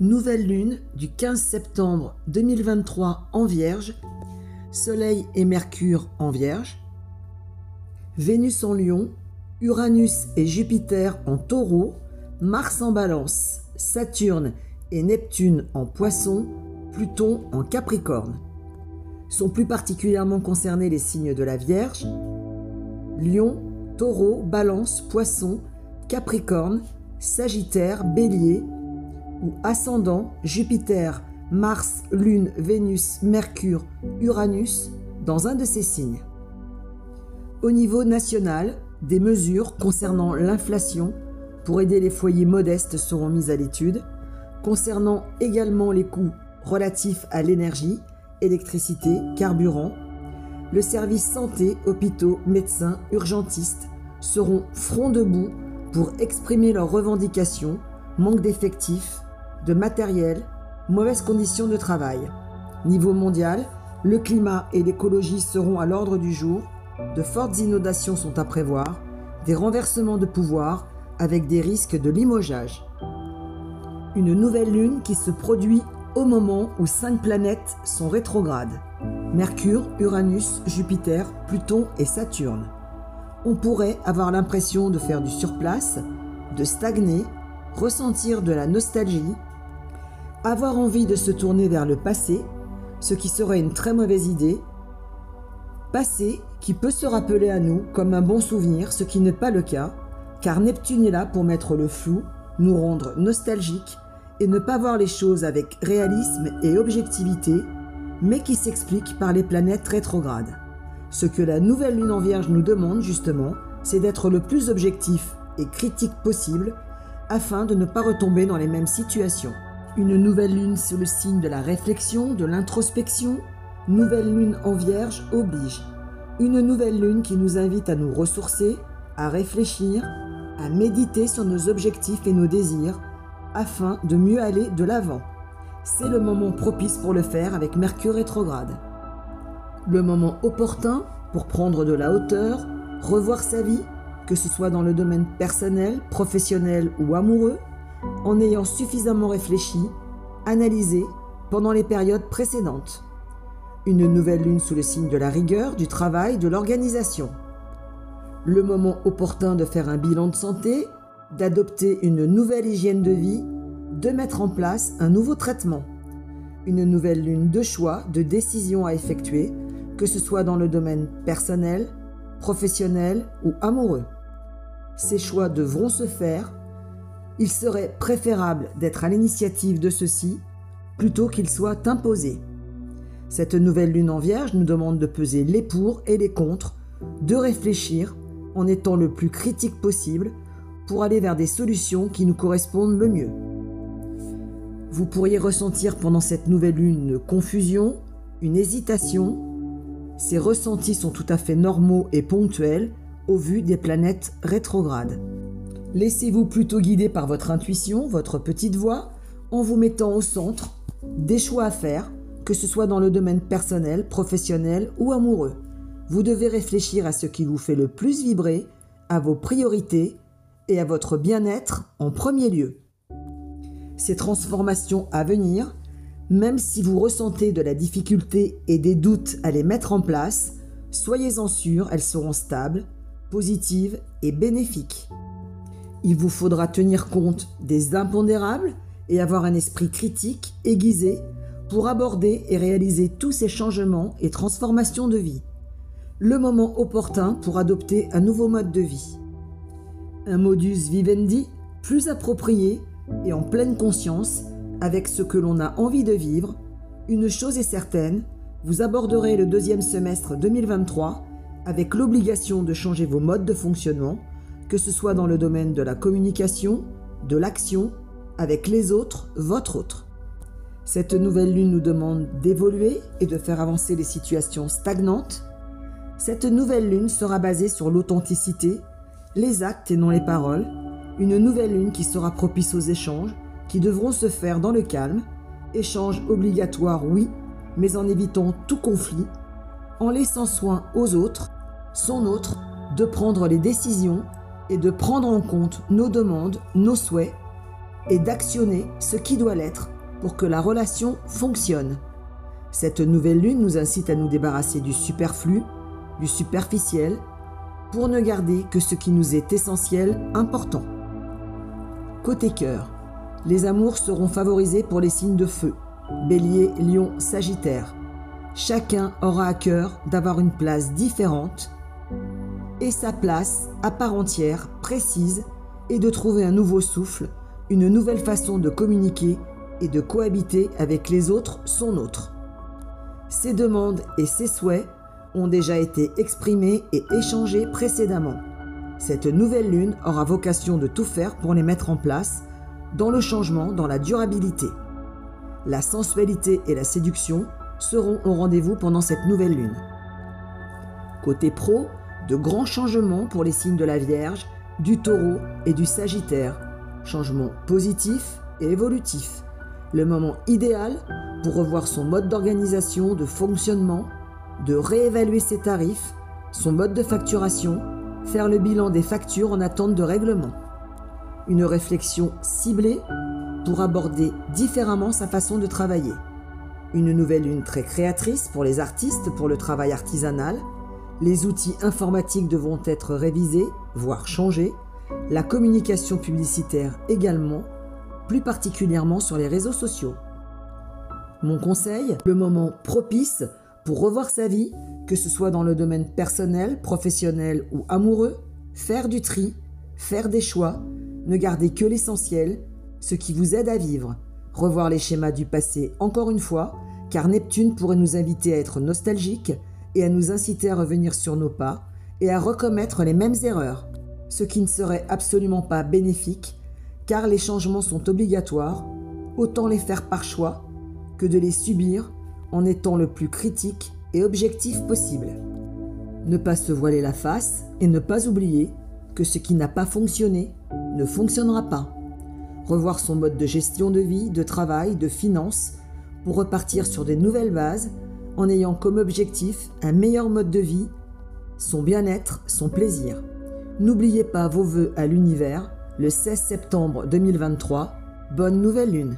Nouvelle lune du 15 septembre 2023 en Vierge. Soleil et Mercure en Vierge. Vénus en Lion. Uranus et Jupiter en Taureau. Mars en Balance. Saturne et Neptune en Poisson. Pluton en Capricorne. Sont plus particulièrement concernés les signes de la Vierge. Lion, Taureau, Balance, Poisson, Capricorne, Sagittaire, Bélier, ou ascendant Jupiter, Mars, Lune, Vénus, Mercure, Uranus dans un de ces signes. Au niveau national, des mesures concernant l'inflation pour aider les foyers modestes seront mises à l'étude, concernant également les coûts relatifs à l'énergie, électricité, carburant. Le service santé, hôpitaux, médecins, urgentistes seront front debout pour exprimer leurs revendications, manque d'effectifs, de matériel, mauvaises conditions de travail. Niveau mondial, le climat et l'écologie seront à l'ordre du jour, de fortes inondations sont à prévoir, des renversements de pouvoir avec des risques de limogeage. Une nouvelle lune qui se produit au moment où cinq planètes sont rétrogrades. Mercure, Uranus, Jupiter, Pluton et Saturne. On pourrait avoir l'impression de faire du surplace, de stagner, ressentir de la nostalgie, avoir envie de se tourner vers le passé, ce qui serait une très mauvaise idée. Passé qui peut se rappeler à nous comme un bon souvenir, ce qui n'est pas le cas, car Neptune est là pour mettre le flou, nous rendre nostalgiques et ne pas voir les choses avec réalisme et objectivité, mais qui s'explique par les planètes rétrogrades. Ce que la nouvelle lune en vierge nous demande justement, c'est d'être le plus objectif et critique possible afin de ne pas retomber dans les mêmes situations. Une nouvelle lune sous le signe de la réflexion, de l'introspection. Nouvelle lune en vierge oblige. Une nouvelle lune qui nous invite à nous ressourcer, à réfléchir, à méditer sur nos objectifs et nos désirs afin de mieux aller de l'avant. C'est le moment propice pour le faire avec Mercure rétrograde. Le moment opportun pour prendre de la hauteur, revoir sa vie, que ce soit dans le domaine personnel, professionnel ou amoureux, en ayant suffisamment réfléchi, analysé pendant les périodes précédentes. Une nouvelle lune sous le signe de la rigueur, du travail, de l'organisation. Le moment opportun de faire un bilan de santé, d'adopter une nouvelle hygiène de vie, de mettre en place un nouveau traitement. Une nouvelle lune de choix, de décision à effectuer, que ce soit dans le domaine personnel, professionnel ou amoureux. Ces choix devront se faire il serait préférable d'être à l'initiative de ceci plutôt qu'il soit imposé. Cette nouvelle lune en vierge nous demande de peser les pour et les contre, de réfléchir en étant le plus critique possible pour aller vers des solutions qui nous correspondent le mieux. Vous pourriez ressentir pendant cette nouvelle lune une confusion, une hésitation. Ces ressentis sont tout à fait normaux et ponctuels au vu des planètes rétrogrades. Laissez-vous plutôt guider par votre intuition, votre petite voix, en vous mettant au centre des choix à faire, que ce soit dans le domaine personnel, professionnel ou amoureux. Vous devez réfléchir à ce qui vous fait le plus vibrer, à vos priorités et à votre bien-être en premier lieu. Ces transformations à venir, même si vous ressentez de la difficulté et des doutes à les mettre en place, soyez-en sûrs, elles seront stables, positives et bénéfiques. Il vous faudra tenir compte des impondérables et avoir un esprit critique aiguisé pour aborder et réaliser tous ces changements et transformations de vie. Le moment opportun pour adopter un nouveau mode de vie. Un modus vivendi plus approprié et en pleine conscience avec ce que l'on a envie de vivre. Une chose est certaine, vous aborderez le deuxième semestre 2023 avec l'obligation de changer vos modes de fonctionnement que ce soit dans le domaine de la communication, de l'action, avec les autres, votre autre. Cette nouvelle lune nous demande d'évoluer et de faire avancer les situations stagnantes. Cette nouvelle lune sera basée sur l'authenticité, les actes et non les paroles. Une nouvelle lune qui sera propice aux échanges, qui devront se faire dans le calme. Échanges obligatoires, oui, mais en évitant tout conflit, en laissant soin aux autres, son autre, de prendre les décisions et de prendre en compte nos demandes, nos souhaits, et d'actionner ce qui doit l'être pour que la relation fonctionne. Cette nouvelle lune nous incite à nous débarrasser du superflu, du superficiel, pour ne garder que ce qui nous est essentiel, important. Côté cœur, les amours seront favorisés pour les signes de feu, bélier, lion, sagittaire. Chacun aura à cœur d'avoir une place différente et sa place à part entière, précise, et de trouver un nouveau souffle, une nouvelle façon de communiquer et de cohabiter avec les autres son autre. Ces demandes et ces souhaits ont déjà été exprimés et échangés précédemment. Cette nouvelle lune aura vocation de tout faire pour les mettre en place, dans le changement, dans la durabilité. La sensualité et la séduction seront au rendez-vous pendant cette nouvelle lune. Côté pro, de grands changements pour les signes de la Vierge, du Taureau et du Sagittaire. Changements positifs et évolutifs. Le moment idéal pour revoir son mode d'organisation, de fonctionnement, de réévaluer ses tarifs, son mode de facturation, faire le bilan des factures en attente de règlement. Une réflexion ciblée pour aborder différemment sa façon de travailler. Une nouvelle lune très créatrice pour les artistes pour le travail artisanal. Les outils informatiques devront être révisés, voire changés. La communication publicitaire également, plus particulièrement sur les réseaux sociaux. Mon conseil, le moment propice pour revoir sa vie, que ce soit dans le domaine personnel, professionnel ou amoureux, faire du tri, faire des choix, ne garder que l'essentiel, ce qui vous aide à vivre, revoir les schémas du passé encore une fois, car Neptune pourrait nous inviter à être nostalgiques et à nous inciter à revenir sur nos pas et à recommettre les mêmes erreurs, ce qui ne serait absolument pas bénéfique, car les changements sont obligatoires, autant les faire par choix que de les subir en étant le plus critique et objectif possible. Ne pas se voiler la face et ne pas oublier que ce qui n'a pas fonctionné ne fonctionnera pas. Revoir son mode de gestion de vie, de travail, de finances pour repartir sur des nouvelles bases en ayant comme objectif un meilleur mode de vie, son bien-être, son plaisir. N'oubliez pas vos vœux à l'univers le 16 septembre 2023. Bonne nouvelle lune